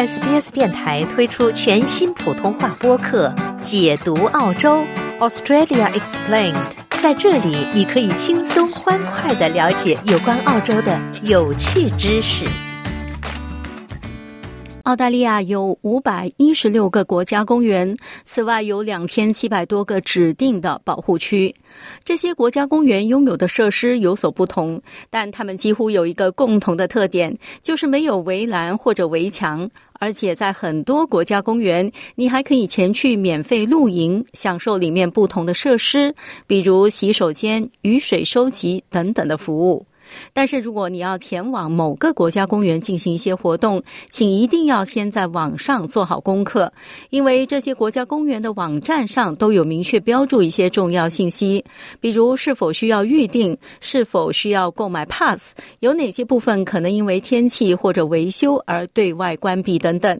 SBS 电台推出全新普通话播客《解读澳洲 Australia Explained》。在这里，你可以轻松欢快的了解有关澳洲的有趣知识。澳大利亚有五百一十六个国家公园，此外有两千七百多个指定的保护区。这些国家公园拥有的设施有所不同，但它们几乎有一个共同的特点，就是没有围栏或者围墙。而且在很多国家公园，你还可以前去免费露营，享受里面不同的设施，比如洗手间、雨水收集等等的服务。但是，如果你要前往某个国家公园进行一些活动，请一定要先在网上做好功课，因为这些国家公园的网站上都有明确标注一些重要信息，比如是否需要预定、是否需要购买 pass、有哪些部分可能因为天气或者维修而对外关闭等等。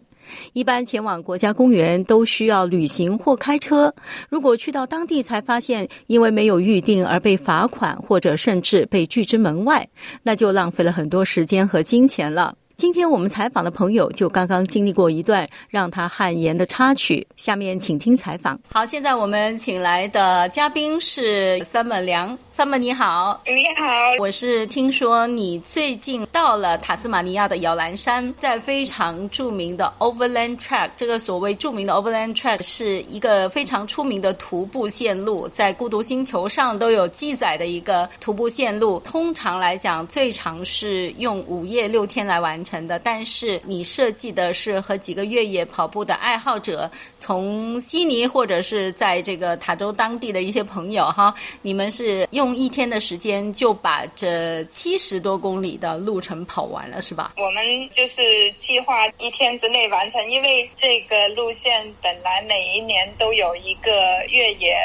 一般前往国家公园都需要旅行或开车。如果去到当地才发现因为没有预定而被罚款，或者甚至被拒之门外，那就浪费了很多时间和金钱了。今天我们采访的朋友就刚刚经历过一段让他汗颜的插曲，下面请听采访。好，现在我们请来的嘉宾是 Summer 梁，Summer 你好，你好，我是听说你最近到了塔斯马尼亚的摇篮山，在非常著名的 Overland Track，这个所谓著名的 Overland Track 是一个非常出名的徒步线路，在孤独星球上都有记载的一个徒步线路。通常来讲，最长是用五夜六天来完成。成的，但是你设计的是和几个越野跑步的爱好者，从悉尼或者是在这个塔州当地的一些朋友哈，你们是用一天的时间就把这七十多公里的路程跑完了，是吧？我们就是计划一天之内完成，因为这个路线本来每一年都有一个越野。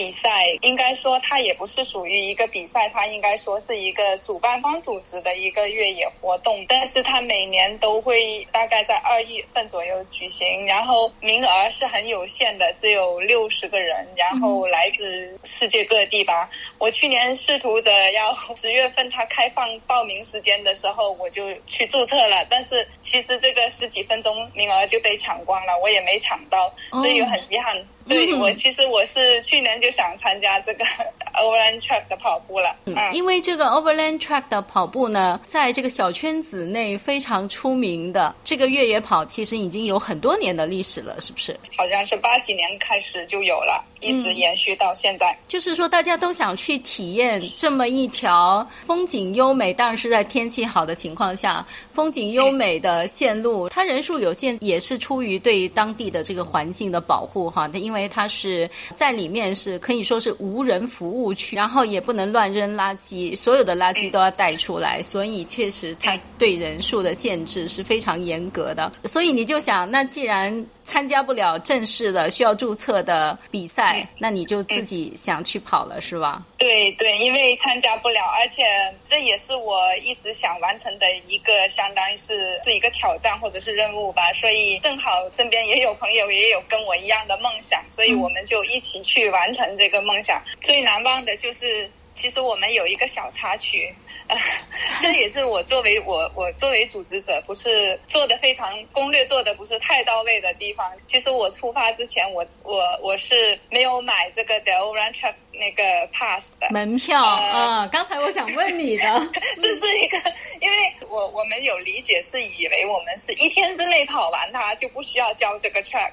比赛应该说，它也不是属于一个比赛，它应该说是一个主办方组织的一个越野活动。但是它每年都会大概在二月份左右举行，然后名额是很有限的，只有六十个人，然后来自世界各地吧。我去年试图着要十月份它开放报名时间的时候，我就去注册了，但是其实这个十几分钟名额就被抢光了，我也没抢到，所以很遗憾。对我其实我是去年就想参加这个 Overland Track 的跑步了，嗯，因为这个 Overland Track 的跑步呢，在这个小圈子内非常出名的这个越野跑，其实已经有很多年的历史了，是不是？好像是八几年开始就有了，一直延续到现在。就是说，大家都想去体验这么一条风景优美，当然是在天气好的情况下，风景优美的线路。它人数有限，也是出于对当地的这个环境的保护哈。它因为因为它是在里面是可以说是无人服务区，然后也不能乱扔垃圾，所有的垃圾都要带出来，所以确实它对人数的限制是非常严格的。所以你就想，那既然参加不了正式的需要注册的比赛，那你就自己想去跑了，是吧？对对，因为参加不了，而且这也是我一直想完成的一个，相当于是是一个挑战或者是任务吧。所以正好身边也有朋友也有跟我一样的梦想。所以我们就一起去完成这个梦想。最难忘的就是，其实我们有一个小插曲，呃 这也是我作为我我作为组织者，不是做的非常攻略做的不是太到位的地方。其实我出发之前，我我我是没有买这个 The Orange Trip 那个 pass 的门票啊。刚才我想问你的，这是一个，因为我我们有理解是以为我们是一天之内跑完它就不需要交这个 track。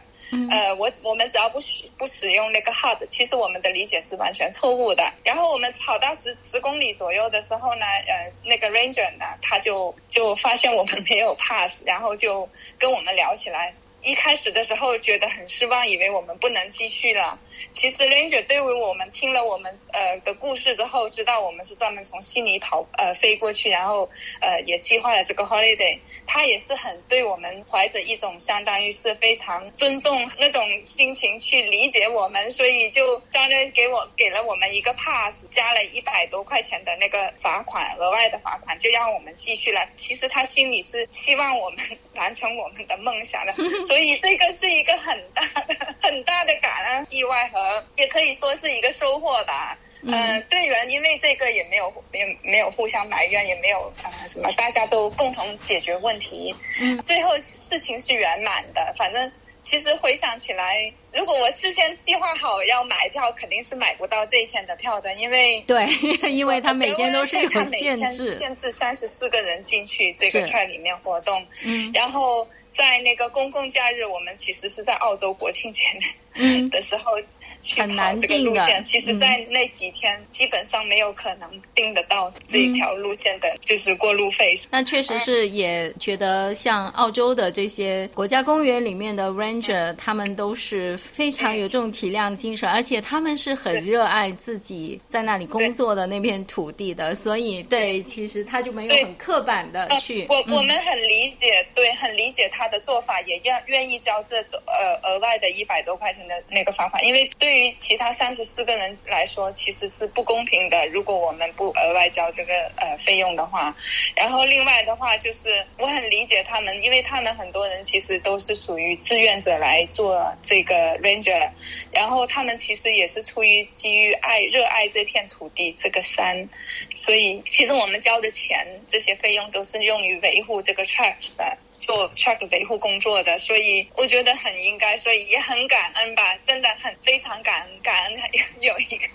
呃，我我们只要不使不使用那个 hard，其实我们的理解是完全错误的。然后我们跑到十十公里左右的时候呢，呃，那个 Ranger 呢，他就就发现我们没有 pass，然后就跟我们聊起来。一开始的时候觉得很失望，以为我们不能继续了。其实 Ranger 对于我们听了我们呃的故事之后，知道我们是专门从悉尼跑呃飞过去，然后呃也计划了这个 holiday。他也是很对我们怀着一种相当于是非常尊重那种心情去理解我们，所以就相当于给我给了我们一个 pass，加了一百多块钱的那个罚款，额外的罚款就让我们继续了。其实他心里是希望我们 完成我们的梦想的。所 以这个是一个很大的、很大的感恩、意外和，也可以说是一个收获吧。嗯，队员因为这个也没有没有没有互相埋怨，也没有呃什么，大家都共同解决问题。嗯，最后事情是圆满的。反正其实回想起来，如果我事先计划好要买票，肯定是买不到这一天的票的，因为对，因为他每天都是有限制，限制三十四个人进去这个圈里面活动。嗯，然后在那个公共假日，我们其实是在澳洲国庆前。嗯的时候去跑这个路线，其实，在那几天基本上没有可能定得到这一条路线的，就是过路费。那确实是也觉得，像澳洲的这些国家公园里面的 ranger，他们都是非常有这种体谅精神，而且他们是很热爱自己在那里工作的那片土地的，所以对，其实他就没有很刻板的去。我我们很理解，对，很理解他的做法，也愿愿意交这呃额外的一百多块钱。的那个方法，因为对于其他三十四个人来说，其实是不公平的。如果我们不额外交这个呃费用的话，然后另外的话就是，我很理解他们，因为他们很多人其实都是属于志愿者来做这个 ranger，然后他们其实也是出于基于爱、热爱这片土地、这个山，所以其实我们交的钱这些费用都是用于维护这个 track 的。做 track 维护工作的，所以我觉得很应该，所以也很感恩吧，真的很非常感恩，感恩有一个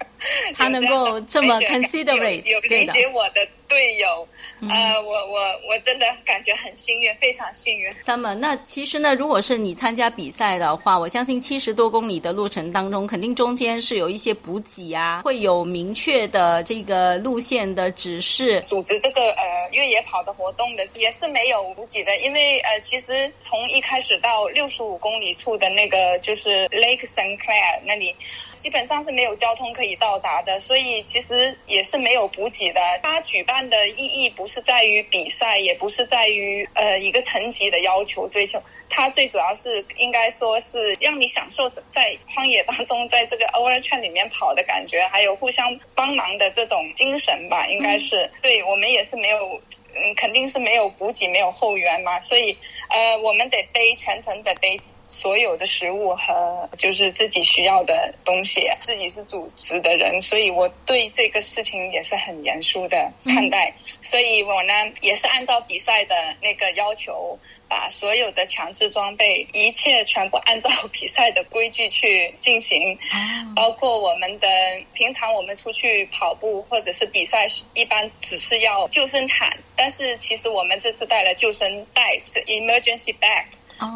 他能够这么 considerate，有理解我的队友。呃，我我我真的感觉很幸运，非常幸运。Summer，那其实呢，如果是你参加比赛的话，我相信七十多公里的路程当中，肯定中间是有一些补给啊，会有明确的这个路线的指示。组织这个呃越野跑的活动的也是没有补给的，因为呃，其实从一开始到六十五公里处的那个就是 Lake Saint Clair 那里。基本上是没有交通可以到达的，所以其实也是没有补给的。它举办的意义不是在于比赛，也不是在于呃一个成绩的要求追求，它最主要是应该说是让你享受在荒野当中，在这个 over 圈里面跑的感觉，还有互相帮忙的这种精神吧。应该是对我们也是没有，嗯，肯定是没有补给，没有后援嘛，所以呃，我们得背全程得背。所有的食物和就是自己需要的东西，自己是组织的人，所以我对这个事情也是很严肃的看待。所以我呢也是按照比赛的那个要求，把所有的强制装备，一切全部按照 比赛的规矩去进行。包括我们的平常我们出去跑步或者是比赛，一般只是要救生毯，但是其实我们这次带了救生袋，是 emergency bag。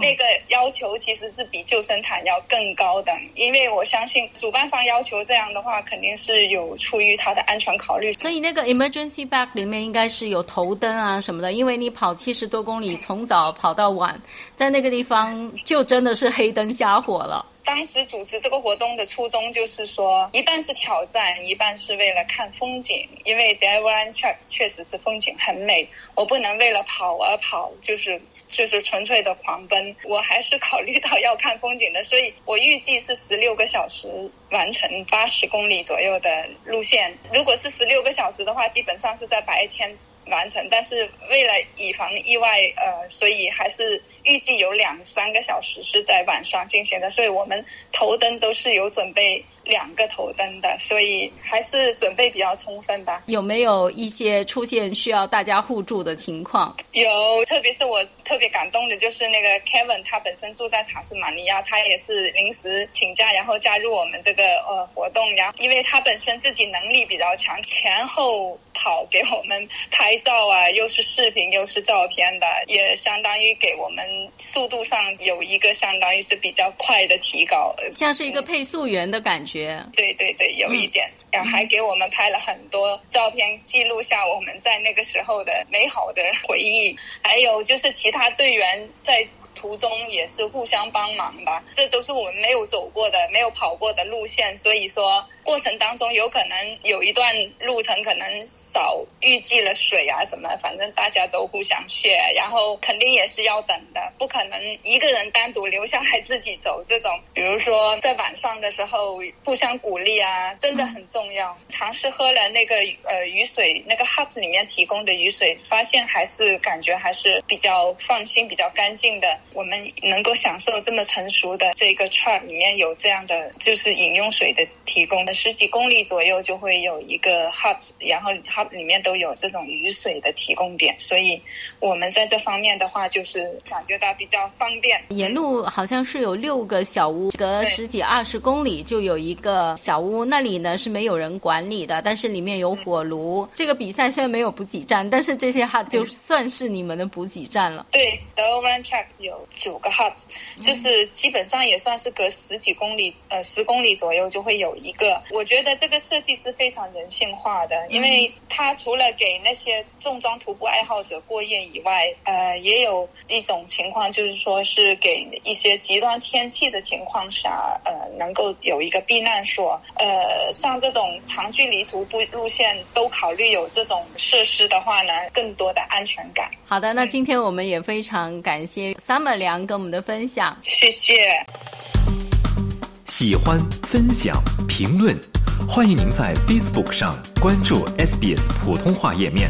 那个要求其实是比救生毯要更高的，因为我相信主办方要求这样的话，肯定是有出于他的安全考虑。所以那个 emergency bag 里面应该是有头灯啊什么的，因为你跑七十多公里，从早跑到晚，在那个地方就真的是黑灯瞎火了。当时组织这个活动的初衷就是说，一半是挑战，一半是为了看风景。因为 d e v o n 确确实是风景很美，我不能为了跑而跑，就是就是纯粹的狂奔。我还是考虑到要看风景的，所以我预计是十六个小时完成八十公里左右的路线。如果是十六个小时的话，基本上是在白天完成。但是为了以防意外，呃，所以还是。预计有两三个小时是在晚上进行的，所以我们头灯都是有准备。两个头灯的，所以还是准备比较充分吧。有没有一些出现需要大家互助的情况？有，特别是我特别感动的就是那个 Kevin，他本身住在塔斯马尼亚，他也是临时请假，然后加入我们这个呃活动。然后，因为他本身自己能力比较强，前后跑给我们拍照啊，又是视频又是照片的，也相当于给我们速度上有一个相当于是比较快的提高，像是一个配速员的感觉。对对对，有一点，然后还给我们拍了很多照片，记录下我们在那个时候的美好的回忆。还有就是其他队员在途中也是互相帮忙吧，这都是我们没有走过的、没有跑过的路线，所以说过程当中有可能有一段路程可能。少预计了水啊什么，反正大家都互相血，然后肯定也是要等的，不可能一个人单独留下来自己走。这种，比如说在晚上的时候互相鼓励啊，真的很重要。尝试喝了那个呃雨水，那个 hut 里面提供的雨水，发现还是感觉还是比较放心、比较干净的。我们能够享受这么成熟的这个 truck 里面有这样的就是饮用水的提供的，十几公里左右就会有一个 hut，然后 hut 里面都有这种雨水的提供点，所以我们在这方面的话，就是感觉到比较方便。沿路好像是有六个小屋，隔十几二十公里就有一个小屋，那里呢是没有人管理的，但是里面有火炉。这个比赛虽然没有补给站，但是这些 hut 就算是你们的补给站了。对，The Run Track 有九个 hut，就是基本上也算是隔十几公里，呃，十公里左右就会有一个。我觉得这个设计是非常人性化的，因为它除了给那些重装徒步爱好者过夜以外，呃，也有一种情况就是说是给一些极端天气的情况下，呃，能够有一个避难所。呃，像这种长距离徒步路线都考虑有这种设施的话呢，更多的安全感。好的，那今天我们也非常感谢 Summer 梁跟我们的分享，谢谢。喜欢、分享、评论，欢迎您在 Facebook 上关注 SBS 普通话页面。